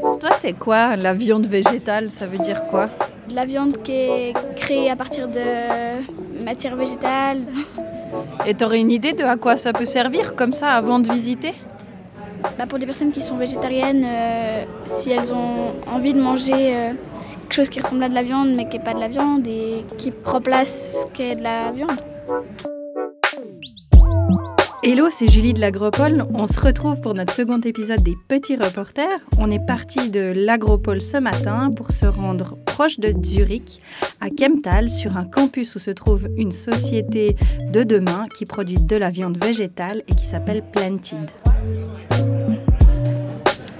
Pour toi, c'est quoi la viande végétale? Ça veut dire quoi? De la viande qui est créée à partir de matière végétale. Et t'aurais une idée de à quoi ça peut servir comme ça avant de visiter? Bah, pour des personnes qui sont végétariennes, euh, si elles ont envie de manger euh, quelque chose qui ressemble à de la viande mais qui n'est pas de la viande et qui remplace ce qu'est de la viande. Hello, c'est Julie de l'Agropole. On se retrouve pour notre second épisode des Petits Reporters. On est parti de l'Agropole ce matin pour se rendre proche de Zurich, à Kemptal, sur un campus où se trouve une société de demain qui produit de la viande végétale et qui s'appelle Planted.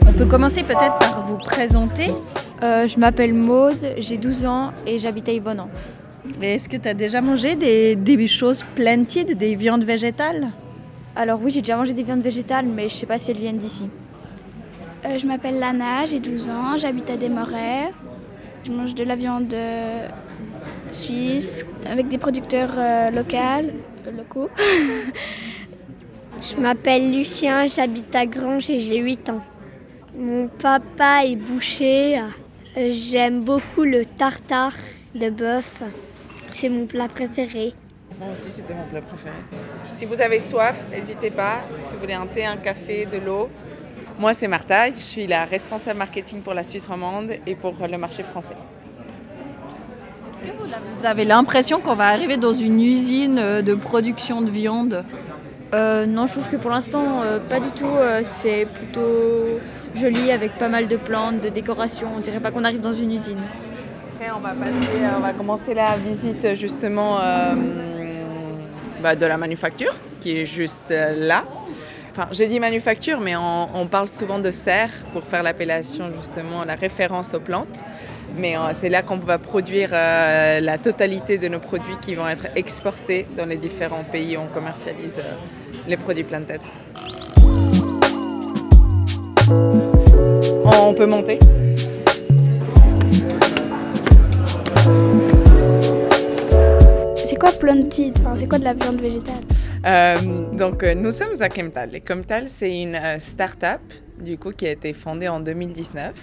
On peut commencer peut-être par vous présenter. Euh, je m'appelle Maude, j'ai 12 ans et j'habite à Yvonne. Mais Est-ce que tu as déjà mangé des, des choses Planted, des viandes végétales? Alors oui, j'ai déjà mangé des viandes végétales, mais je sais pas si elles viennent d'ici. Euh, je m'appelle Lana, j'ai 12 ans, j'habite à Desmarais. Je mange de la viande euh, suisse avec des producteurs euh, locaux. euh, locaux. Je m'appelle Lucien, j'habite à Grange et j'ai 8 ans. Mon papa est boucher. J'aime beaucoup le tartare de bœuf. C'est mon plat préféré. Moi aussi, c'était mon plat préféré. Si vous avez soif, n'hésitez pas. Si vous voulez un thé, un café, de l'eau. Moi, c'est Martha. Je suis la responsable marketing pour la Suisse romande et pour le marché français. Est-ce que vous avez l'impression qu'on va arriver dans une usine euh, de production de viande? Euh, non, je trouve que pour l'instant, euh, pas du tout. euh, c'est plutôt joli avec pas mal de plantes, de décorations. On dirait pas qu'on arrive dans une usine. Après, on va, passer, on va commencer la visite justement euh, bah, de la manufacture qui est juste euh, là. Enfin, j'ai dit manufacture, mais on, parle souvent de serre pour faire l'appellation justement, la référence aux plantes. Mais euh, c'est là qu'on va produire euh, la totalité de nos produits qui vont être exportés dans les différents pays où on commercialise les produits planted. On peut monter? C'est quoi planted enfin, C'est quoi de la viande végétale? Euh, donc, euh, nous sommes à Kemptal. Et c'est une euh, start-up du coup, qui a été fondée en 2019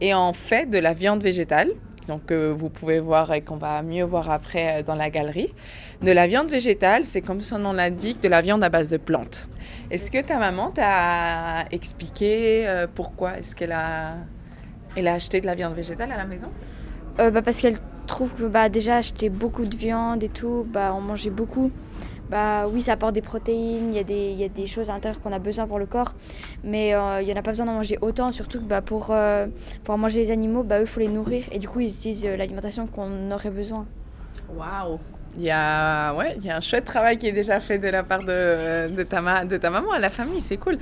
et en fait de la viande végétale. Donc, euh, vous pouvez voir et qu'on va mieux voir après euh, dans la galerie. De la viande végétale, c'est comme son nom l'indique, de la viande à base de plantes. Est-ce que ta maman t'a expliqué euh, pourquoi est-ce qu'elle a, elle a acheté de la viande végétale à la maison? Euh, bah, parce qu'elle trouve que bah, déjà acheter beaucoup de viande et tout, bah, en manger beaucoup. Bah, oui, ça apporte des protéines, il y, a des- y a des choses à l'intérieur qu'on a besoin pour le corps, mais euh, il n'y en a pas besoin d'en manger autant, surtout que bah, pour, euh, pour manger les animaux, bah, eux, il faut les nourrir, et du coup, ils utilisent euh, l'alimentation qu'on aurait besoin. Waouh il y, a, ouais, il y a un chouette travail qui est déjà fait de la part de, de, ta, de ta maman à la famille, c'est cool.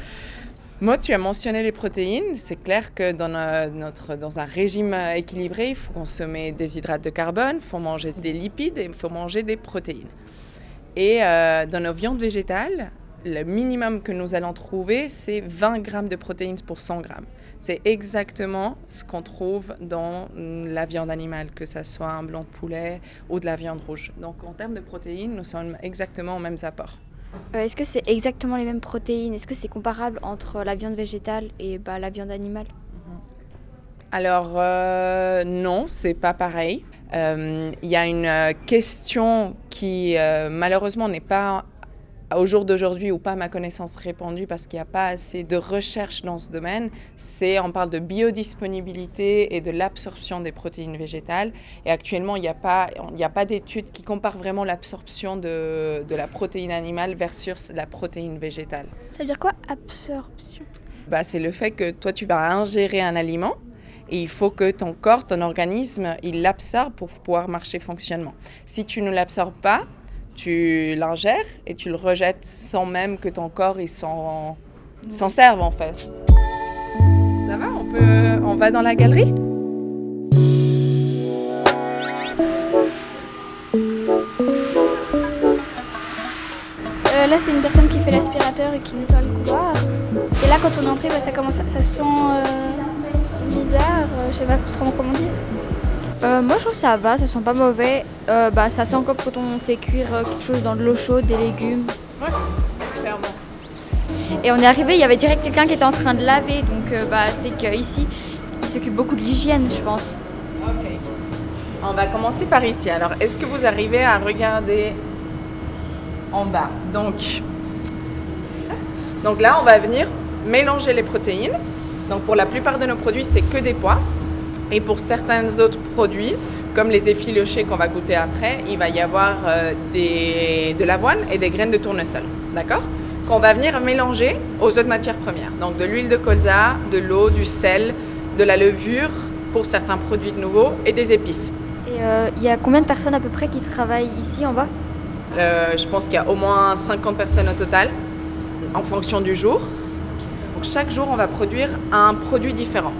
Moi, tu as mentionné les protéines. C'est clair que dans, no- notre, dans un régime euh, équilibré, il faut consommer des hydrates de carbone, il faut manger des lipides et il faut manger des protéines. Et euh, dans nos viandes végétales, le minimum que nous allons trouver, c'est 20 grammes de protéines pour 100 grammes. C'est exactement ce qu'on trouve dans la viande animale, que ce soit un blanc de poulet ou de la viande rouge. Donc en termes de protéines, nous sommes exactement aux mêmes apports. Euh, Est-ce que c'est exactement les mêmes protéines? Est-ce que c'est comparable entre la viande végétale et bah, la viande animale? Alors euh, non, c'est pas pareil. Euh, Il y a une euh, question qui malheureusement n'est pas au jour d'aujourd'hui ou pas à ma connaissance répandue parce qu'il n'y a pas assez de recherche dans ce domaine. C'est on parle de biodisponibilité et de l'absorption des protéines végétales. Et actuellement, il n'y a pas il a pas d'études qui comparent vraiment l'absorption de, de la protéine animale versus la protéine végétale. Ça veut dire quoi absorption? Bah, c'est le fait que toi, tu vas ingérer un aliment et il faut que ton corps, ton organisme, il l'absorbe pour pouvoir marcher fonctionnement. Si tu ne l'absorbes pas, tu l'ingères et tu le rejettes sans même que ton corps il s'en, serve en fait. Ça va on, peut, on va dans la galerie? Euh, Là, c'est une personne qui fait l'aspirateur et qui nettoie le couloir. Et là, quand on est entré, bah, ça commence, à- sent euh, bizarre. euh, je sais pas trop comment dire. Euh, moi je trouve ça va, ça sent pas mauvais. Euh, bah, ça sent comme quand on fait cuire euh, quelque chose dans de l'eau chaude, des légumes. Clairement. Et on est arrivé, il y avait direct quelqu'un qui était en train de laver. Donc euh, bah, c'est qu'ici, il s'occupe beaucoup de l'hygiène, je pense. Ok. On va commencer par ici. Alors, est-ce que vous arrivez à regarder en bas? Donc, donc là, on va venir mélanger les protéines. Donc pour la plupart de nos produits, c'est que des pois. Et pour certains autres produits, comme les effilochés qu'on va goûter après, il va y avoir euh, des, de l'avoine et des graines de tournesol. D'accord? Qu'on va venir mélanger aux autres matières premières. Donc de l'huile de colza, de l'eau, du sel, de la levure pour certains produits de nouveau et des épices. Et euh, il y a combien de personnes à peu près qui travaillent ici en bas? Euh, je pense qu'il y a au moins 50 personnes au total, en fonction du jour. Donc chaque jour, on va produire un produit différent.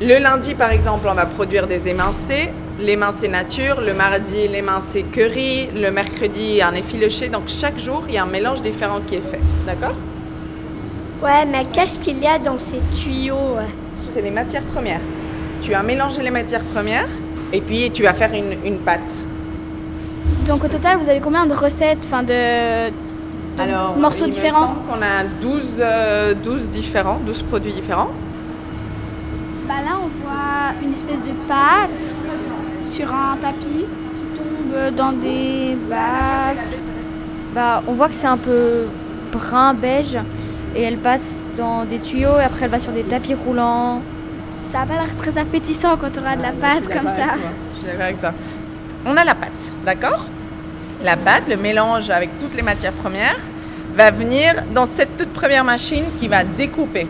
Le lundi, par exemple, on va produire des émincés, l'émincé nature, le mardi, l'émincé curry, le mercredi, un effiloché. Donc chaque jour, il y a un mélange différent qui est fait. D'accord? Ouais, mais qu'est-ce qu'il y a dans ces tuyaux C'est les matières premières. Tu vas mélanger les matières premières et puis tu vas faire une, une pâte. Donc au total, vous avez combien de recettes, enfin de, de morceaux il me différents? semble qu'on a 12, euh, 12 différents, 12 produits différents. Là, on voit une espèce de pâte sur un tapis qui tombe dans des bacs. bah, On voit que c'est un peu brun beige et elle passe dans des tuyaux et après elle va sur des tapis roulants. Ça a pas l'air très appétissant quand on aura de la pâte comme ça. Je suis d'accord avec toi. On a la pâte, d'accord? La pâte, le mélange avec toutes les matières premières, va venir dans cette toute première machine qui va découper.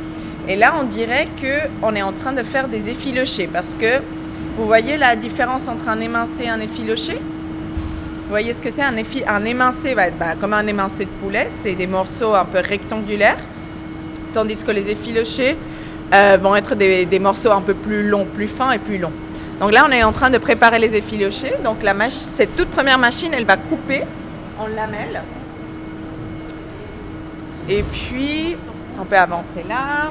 Et là, on dirait qu'on est en train de faire des effilochés parce que vous voyez la différence entre un émincé et un effiloché Vous voyez ce que c'est? Un, émincé va être bah, comme un émincé de poulet, c'est des morceaux un peu rectangulaires, tandis que les effilochés euh, vont être des, morceaux un peu plus longs, plus fins et plus longs. Donc là, on est en train de préparer les effilochés. Donc cette toute première machine, elle va couper en lamelles. Et puis, on peut avancer là.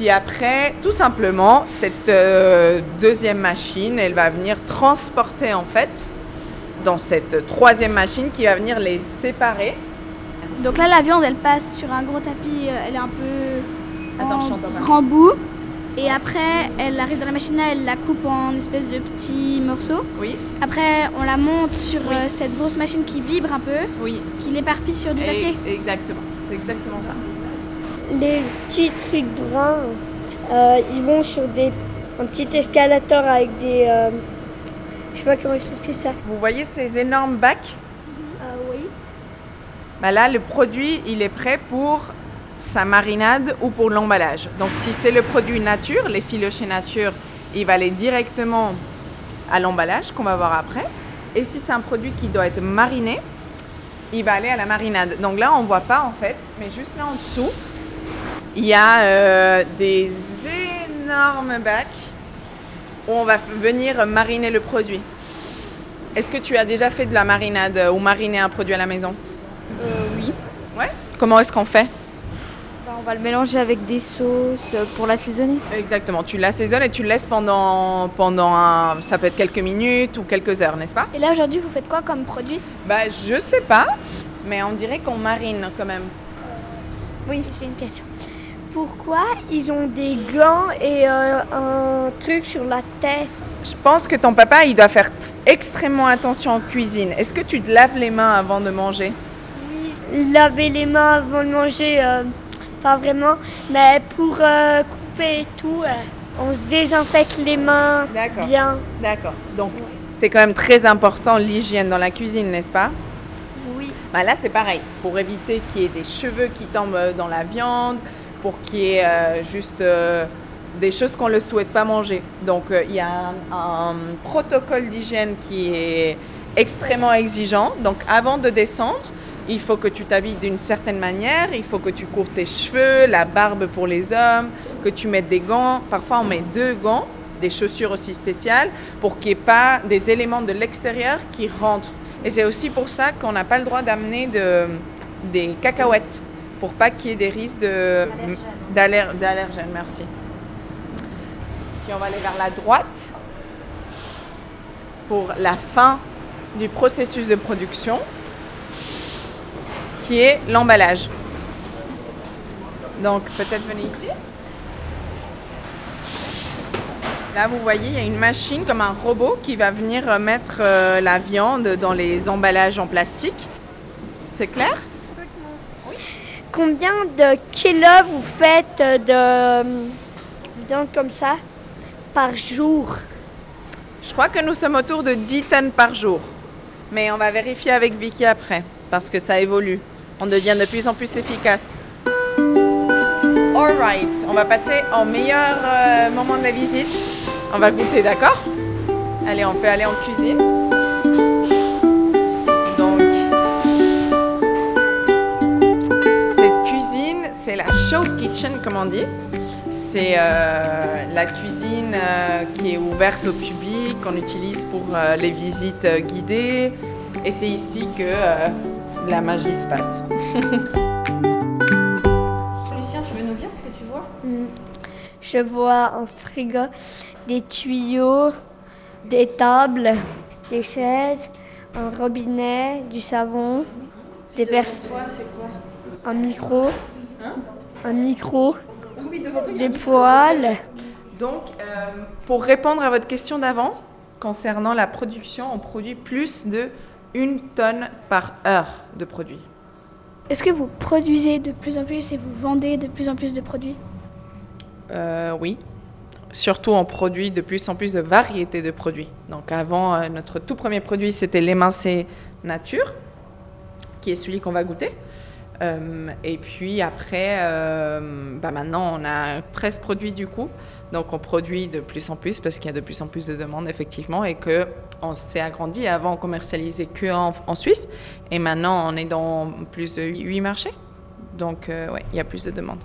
Puis après, tout simplement, cette euh, deuxième machine, elle va venir transporter en fait dans cette troisième machine qui va venir les séparer. Donc là, la viande, elle passe sur un gros tapis, euh, elle est un peu Attends, en grand bout. Et après, elle arrive dans la machine là, elle la coupe en espèce de petits morceaux. Oui, Après, on la monte sur Oui. euh, cette grosse machine qui vibre un peu, oui, qui l'éparpille sur du papier. ex- exactement. C'est exactement ça. Les petits trucs bruns, euh, ils vont sur des, un petit escalator avec des... euh, je sais pas comment expliquer ça. Vous voyez ces énormes bacs? Oui. Bah là, le produit, il est prêt pour sa marinade ou pour l'emballage. Donc, si c'est le produit nature, les filochés nature, il va aller directement à l'emballage qu'on va voir après. Et si c'est un produit qui doit être mariné, il va aller à la marinade. Donc là, on voit pas en fait, mais juste là en dessous, il y a euh, des énormes bacs où on va venir mariner le produit. Est-ce que tu as déjà fait de la marinade euh, ou mariné un produit à la maison? Euh, oui. Ouais? Comment est-ce qu'on fait? Bah, on va le mélanger avec des sauces pour l'assaisonner. Exactement. Tu l'assaisonnes et tu le laisses pendant, pendant un, ça peut être quelques minutes ou quelques heures, n'est-ce pas? Et là, aujourd'hui, vous faites quoi comme produit? Bah, je sais pas, mais on dirait qu'on marine quand même. Oui, j'ai une question. Pourquoi ils ont des gants et euh, un truc sur la tête? Je pense que ton papa, il doit faire extrêmement attention en cuisine. Est-ce que tu te laves les mains avant de manger? Laver les mains avant de manger, euh, pas vraiment, mais pour euh, couper et tout, euh, on se désinfecte les mains bien. D'accord. Donc, c'est quand même très important l'hygiène dans la cuisine, n'est-ce pas? Oui. Bah là, c'est pareil. Pour éviter qu'il y ait des cheveux qui tombent dans la viande, pour qu'il y ait euh, juste euh, des choses qu'on ne souhaite pas manger. Donc, euh, il y a un, protocole d'hygiène qui est extrêmement exigeant. Donc, avant de descendre, il faut que tu t'habilles d'une certaine manière, il faut que tu couvres tes cheveux, la barbe pour les hommes, que tu mettes des gants. Parfois, on met deux gants, des chaussures aussi spéciales, pour qu'il n'y ait pas des éléments de l'extérieur qui rentrent. Et c'est aussi pour ça qu'on n'a pas le droit d'amener de, des cacahuètes, pour pas qu'il y ait des risques d'allergènes. Merci. Puis on va aller vers la droite pour la fin du processus de production, qui est l'emballage. Donc peut-être venez ici. Là, vous voyez, il y a une machine comme un robot qui va venir mettre euh, la viande dans les emballages en plastique. C'est clair? Combien de kilos vous faites de viande comme ça par jour? Je crois que nous sommes autour de 10 tonnes par jour. Mais on va vérifier avec Vicky après, parce que ça évolue. On devient de plus en plus efficace. Alright, on va passer au meilleur euh, moment de la visite. On va goûter, d'accord? Allez, on peut aller en cuisine. Kitchen, comme on dit. C'est euh, la cuisine euh, qui est ouverte au public, qu'on utilise pour euh, les visites euh, guidées. Et c'est ici que euh, la magie se passe. Lucien, tu veux nous dire ce que tu vois? Hmm. Je vois un frigo, des tuyaux, des tables, des chaises, un robinet, du savon, des personnes, un micro, un micro, des poêles. Donc, euh, pour répondre à votre question d'avant, concernant la production, on produit plus de une tonne par heure de produits. Est-ce que vous produisez de plus en plus et vous vendez de plus en plus de produits? Euh, oui. Surtout, on produit de plus en plus de variétés de produits. Donc, avant, euh, notre tout premier produit, c'était l'émincé nature, qui est celui qu'on va goûter. Euh, et puis après, euh, bah maintenant, on a 13 produits du coup. Donc, on produit de plus en plus parce qu'il y a de plus en plus de demandes, effectivement, et que on s'est agrandi. Avant, on commercialisait que en, en Suisse, et maintenant, on est dans plus de 8 marchés. Donc, euh, ouais, il y a plus de demandes.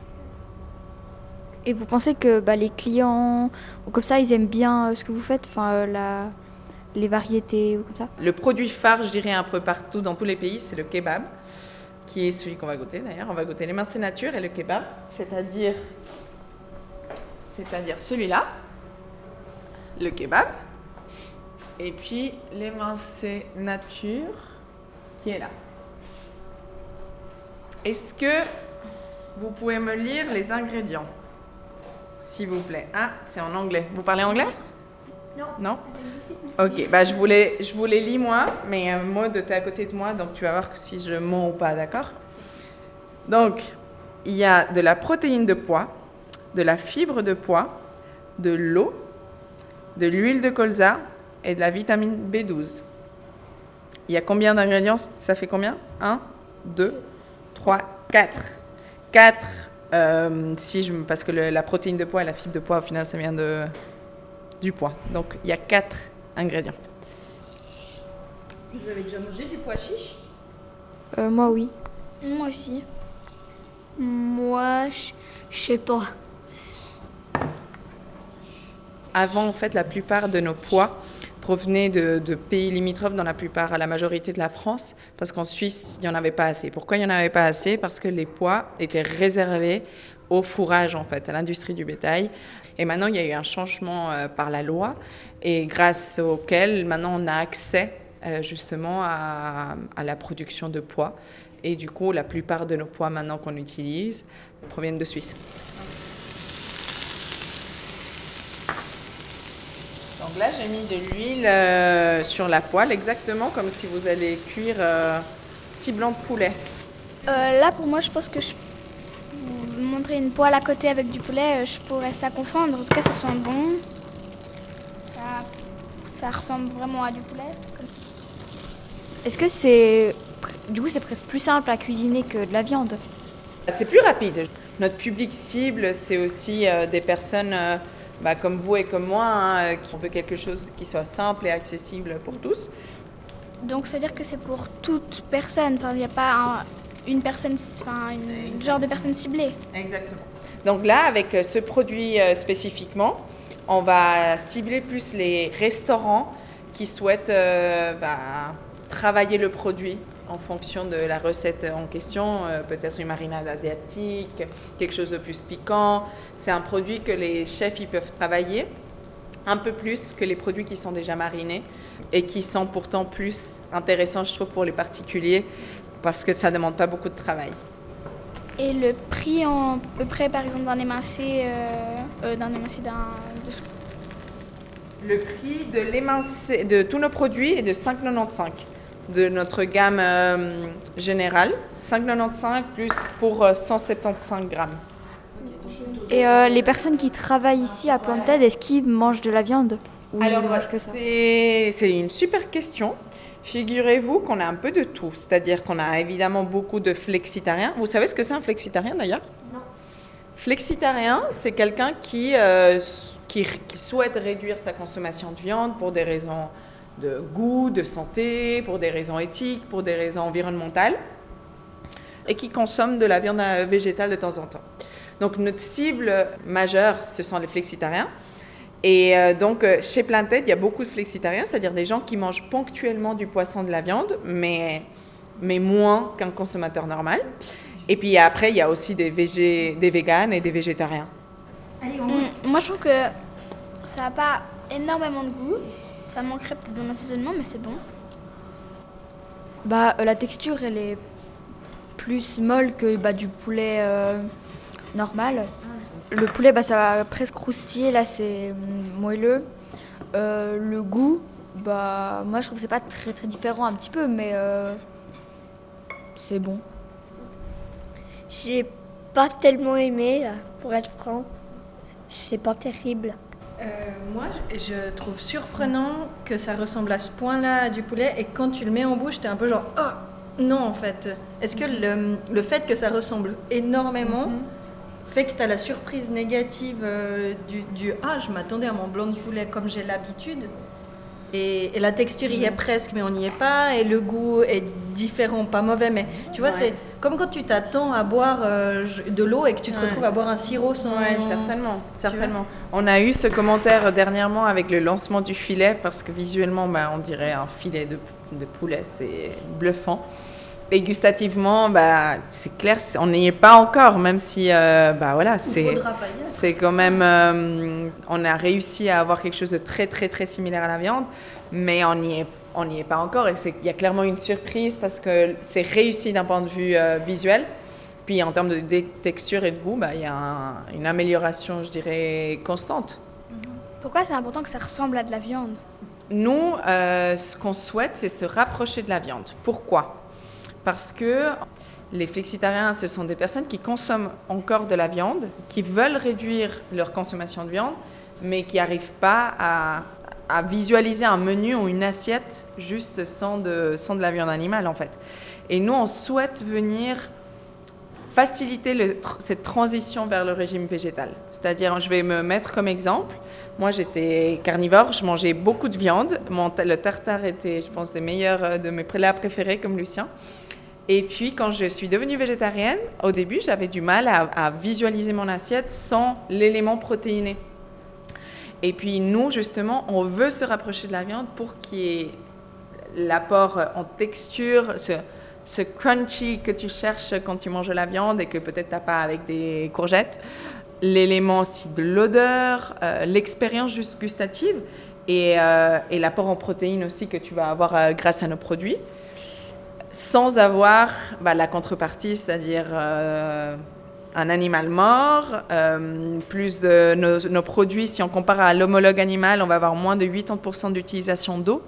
Et vous pensez que bah, les clients, ou comme ça, ils aiment bien ce que vous faites, enfin, la, les variétés ou comme ça? Le produit phare, je dirais, un peu partout dans tous les pays, c'est le kebab, qui est celui qu'on va goûter d'ailleurs. On va goûter l'émincé nature et le kebab, c'est-à-dire, c'est-à-dire celui-là, le kebab, et puis l'émincé nature, qui est là. Est-ce que vous pouvez me lire les ingrédients, s'il vous plaît Ah, c'est en anglais. Vous parlez anglais? Non. Non? Ok, bah je voulais, je voulais lire moi, mais euh, Maud, t'es à côté de moi, donc tu vas voir si je mens ou pas, d'accord? Donc, il y a de la protéine de pois, de la fibre de pois, de l'eau, de l'huile de colza et de la vitamine B12. Il y a combien d'ingrédients? Ça fait combien? 1, 2, 3, 4. 4, si je, parce que le- la protéine de pois et la fibre de pois, au final, ça vient de, du pois. Donc, il y a 4 ingrédients. Vous avez déjà mangé du pois chiche? Euh, Moi, oui. Moi aussi. Moi, je je sais pas. Avant, en fait, la plupart de nos pois provenaient de, de pays limitrophes, dans la plupart, à la majorité de la France, parce qu'en Suisse, il n'y en avait pas assez. Pourquoi il n'y en avait pas assez? Parce que les pois étaient réservés au fourrage, en fait, à l'industrie du bétail. Et maintenant, il y a eu un changement euh, par la loi, et grâce auquel, maintenant, on a accès euh, justement à, la production de pois. Et du coup, la plupart de nos pois maintenant qu'on utilise proviennent de Suisse. Donc là, j'ai mis de l'huile euh, sur la poêle, exactement comme si vous allez cuire petit blanc de poulet. Là, pour moi, je pense que je vous montrer une poêle à côté avec du poulet, euh, je pourrais ça confondre. En tout cas, ça sent bon. Ça, ça ressemble vraiment à du poulet. Est-ce que c'est. Du coup, c'est presque plus simple à cuisiner que de la viande? C'est plus rapide. Notre public cible, c'est aussi euh, des personnes euh, bah, comme vous et comme moi hein, qui veut quelque chose qui soit simple et accessible pour tous. Donc, c'est-à-dire que c'est pour toute personne. Enfin, il n'y a pas un- une personne, enfin, une genre de personne ciblée. Exactement. Donc là, avec euh, ce produit euh, spécifiquement, on va cibler plus les restaurants qui souhaitent euh, bah, travailler le produit en fonction de la recette en question, peut-être une marinade asiatique, quelque chose de plus piquant. C'est un produit que les chefs ils peuvent travailler un peu plus que les produits qui sont déjà marinés et qui sont pourtant plus intéressants, je trouve, pour les particuliers parce que ça ne demande pas beaucoup de travail. Et le prix en à peu près, par exemple, d'un émincé, euh, euh, d'un émincé d'un... de- Le prix de, l'émincé- de tous nos produits est de 5,95 de notre gamme euh, générale. 5,95 plus pour euh, 175 grammes. Et euh, les personnes qui travaillent ici à Planted, est-ce qu'ils mangent de la viande? Ou Alors, c'est une super question. Figurez-vous qu'on a un peu de tout. C'est-à-dire qu'on a évidemment beaucoup de flexitariens. Vous savez ce que c'est un flexitarien d'ailleurs? Non. Flexitarien, c'est quelqu'un qui, euh, qui souhaite réduire sa consommation de viande pour des raisons de goût, de santé, pour des raisons éthiques, pour des raisons environnementales, et qui consomme de la viande euh, végétale de temps en temps. Donc notre cible majeure, ce sont les flexitariens. Et euh, donc, euh, chez Planted, il y a beaucoup de flexitariens, c'est-à-dire des gens qui mangent ponctuellement du poisson, de la viande, mais, mais moins qu'un consommateur normal. Et puis après, il y a aussi des, végé, des véganes et des végétariens. Moi, je trouve que ça n'a pas énormément de goût. Ça manquerait peut-être d'un assaisonnement, mais c'est bon. Bah, euh, la texture, elle est plus molle que bah, du poulet euh, normal. Le poulet, bah, ça va presque croustiller, là, c'est moelleux. Euh, le goût, bah, moi, je trouve que c'est pas très très différent un petit peu, mais euh, c'est bon. J'ai pas tellement aimé, là, pour être franc. C'est pas terrible. Euh, moi, je trouve surprenant que ça ressemble à ce point-là à du poulet et quand tu le mets en bouche, t'es un peu genre oh non en fait. Est-ce que le, le fait que ça ressemble énormément fait que tu as la surprise négative euh, du, du ah je m'attendais à mon blanc de poulet comme j'ai l'habitude et, et la texture y est presque mais on n'y est pas et le goût est différent, pas mauvais mais tu vois Ouais. c'est comme quand tu t'attends à boire euh, de l'eau et que tu te Ouais. retrouves à boire un sirop sans Oui, certainement, certainement. On a eu ce commentaire dernièrement avec le lancement du filet, parce que visuellement, bah, on dirait un filet de, de poulet, c'est bluffant. Et gustativement, bah, c'est clair, on n'y est pas encore, même si, euh, bah voilà, Il c'est... y quand même, euh, on a réussi à avoir quelque chose de très très très similaire à la viande, mais on n'y est, on n'y est pas encore. Et il y a clairement une surprise parce que c'est réussi d'un point de vue euh, visuel. Puis en termes de texture et de goût, bah, il y a un- une amélioration, je dirais, constante. Pourquoi c'est important que ça ressemble à de la viande? Nous, ce qu'on souhaite, c'est se rapprocher de la viande. Pourquoi? Parce que les flexitariens, ce sont des personnes qui consomment encore de la viande, qui veulent réduire leur consommation de viande, mais qui n'arrivent pas à, visualiser un menu ou une assiette juste sans de, sans de la viande animale, en fait. Et nous, on souhaite venir faciliter le cette transition vers le régime végétal. C'est-à-dire, je vais me mettre comme exemple. Moi, j'étais carnivore, je mangeais beaucoup de viande. Mon le tartare était, je pense, des meilleurs euh, de mes plats préférés, comme Lucien. Et puis, quand je suis devenue végétarienne, au début, j'avais du mal à, visualiser mon assiette sans l'élément protéiné. Et puis, nous, justement, on veut se rapprocher de la viande pour qu'il y ait l'apport en texture, ce, crunchy que tu cherches quand tu manges la viande et que peut-être tu n'as pas avec des courgettes. L'élément aussi de l'odeur, euh, l'expérience juste gustative et, euh, et l'apport en protéines aussi que tu vas avoir euh, grâce à nos produits, sans avoir bah, la contrepartie, c'est-à-dire euh, un animal mort, euh, plus de nos, produits, si on compare à l'homologue animal, on va avoir moins de 80% d'utilisation d'eau,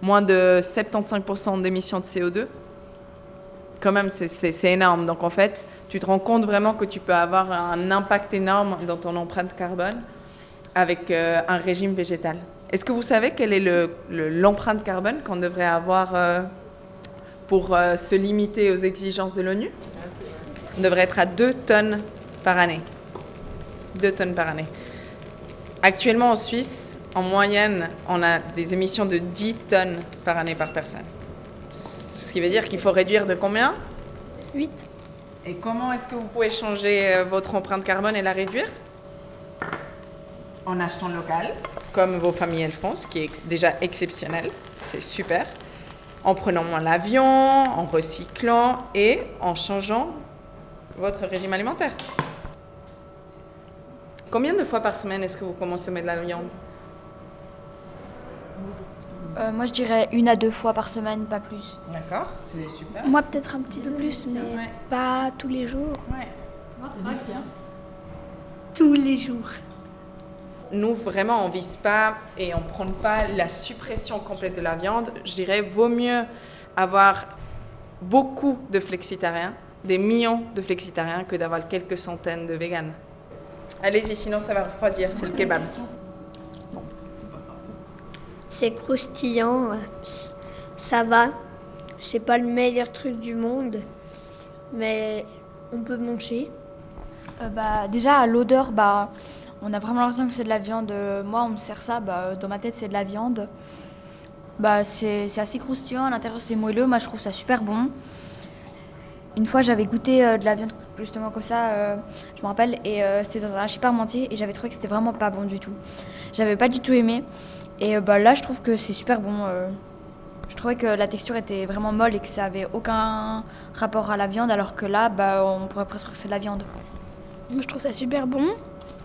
moins de 75% d'émissions de CO2 quand même, c'est- énorme. Donc, en fait, tu te rends compte vraiment que tu peux avoir un impact énorme dans ton empreinte carbone avec euh, un régime végétal. Est-ce que vous savez quelle est le- le- l'empreinte carbone qu'on devrait avoir pour euh, se limiter aux exigences de l'ONU? On devrait être à 2 tonnes par année. 2 tonnes par année. Actuellement, en Suisse, en moyenne, on a des émissions de 10 tonnes par année par personne. Ce qui veut dire qu'il faut réduire de combien? 8. Et comment est-ce que vous pouvez changer euh, votre empreinte carbone et la réduire? En achetant local, comme vos familles le font, ce qui est déjà exceptionnel, c'est super. En prenant moins l'avion, en recyclant et en changeant votre régime alimentaire. Combien de fois par semaine est-ce que vous consommez de la viande? Euh, moi, je dirais une à deux fois par semaine, pas plus. D'accord, c'est super. Moi, peut-être un petit peu plus, mais Ouais. pas tous les jours. Ouais. Tous les jours. Nous, vraiment, on vise pas et on prend pas la suppression complète de la viande. Je dirais, vaut mieux avoir beaucoup de flexitariens, des millions de flexitariens, que d'avoir quelques centaines de véganes. Allez-y, sinon ça va refroidir, c'est le kebab. C'est croustillant, euh, ça va. C'est pas le meilleur truc du monde, mais on peut manger. Euh, bah, déjà, à l'odeur, bah, on a vraiment l'impression que c'est de la viande. Euh, Moi, on me sert ça, bah, dans ma tête, c'est de la viande. Bah, c'est assez croustillant, à l'intérieur, c'est moelleux. Moi, je trouve ça super bon. Une fois, j'avais goûté euh, de la viande justement comme ça, euh, je me rappelle, et c'était dans un supermarché et j'avais trouvé que c'était vraiment pas bon du tout. J'avais pas du tout aimé. Et bah, là, je trouve que c'est super bon. je trouvais que la texture était vraiment molle et que ça avait aucun rapport à la viande, alors que là, bah, on pourrait presque croire que c'est de la viande. Moi, je trouve ça super bon.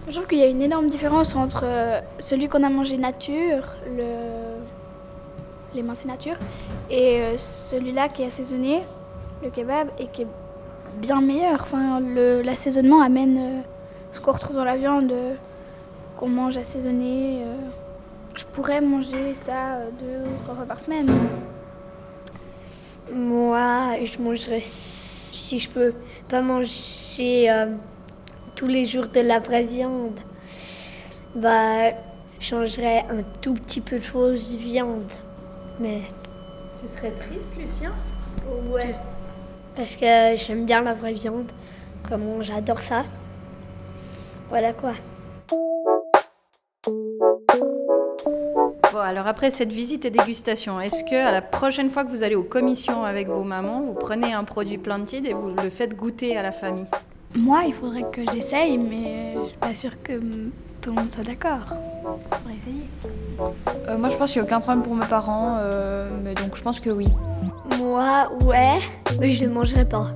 Je trouve qu'il y a une énorme différence entre euh, celui qu'on a mangé nature, le... les minces nature, et euh, celui-là qui est assaisonné, le kebab, et qui est bien meilleur. Enfin, l'assaisonnement amène euh, ce qu'on retrouve dans la viande, qu'on mange assaisonné. je pourrais manger ça deux ou trois fois par semaine. Moi, je mangerais, si je peux pas manger tous les jours de la vraie viande, bah, je changerais un tout petit peu de choses de viande. Mais Tu serais triste, Lucien? Ouais. Parce que j'aime bien la vraie viande. Vraiment, j'adore ça. Voilà quoi. Bon, alors après cette visite et dégustation, est-ce que à la prochaine fois que vous allez aux commissions avec vos mamans, vous prenez un produit Plantid et vous le faites goûter à la famille? Moi, il faudrait que j'essaye, mais je suis pas sûre que tout le monde soit d'accord. Faudrait essayer. Euh, moi, je pense qu'il n'y a aucun problème pour mes parents, euh, mais donc je pense que oui. Moi, ouais, mais je ne mangerai pas.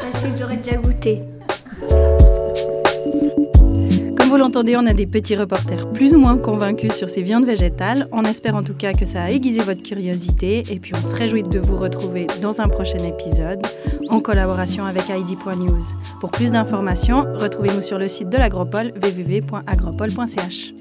Parce que j'aurais déjà goûté. Comme vous l'entendez, on a des petits reporters plus ou moins convaincus sur ces viandes végétales. On espère en tout cas que ça a aiguisé votre curiosité et puis on se réjouit de vous retrouver dans un prochain épisode en collaboration avec Heidi.news. Pour plus d'informations, retrouvez-nous sur le site de l'Agropole www.agropole.ch.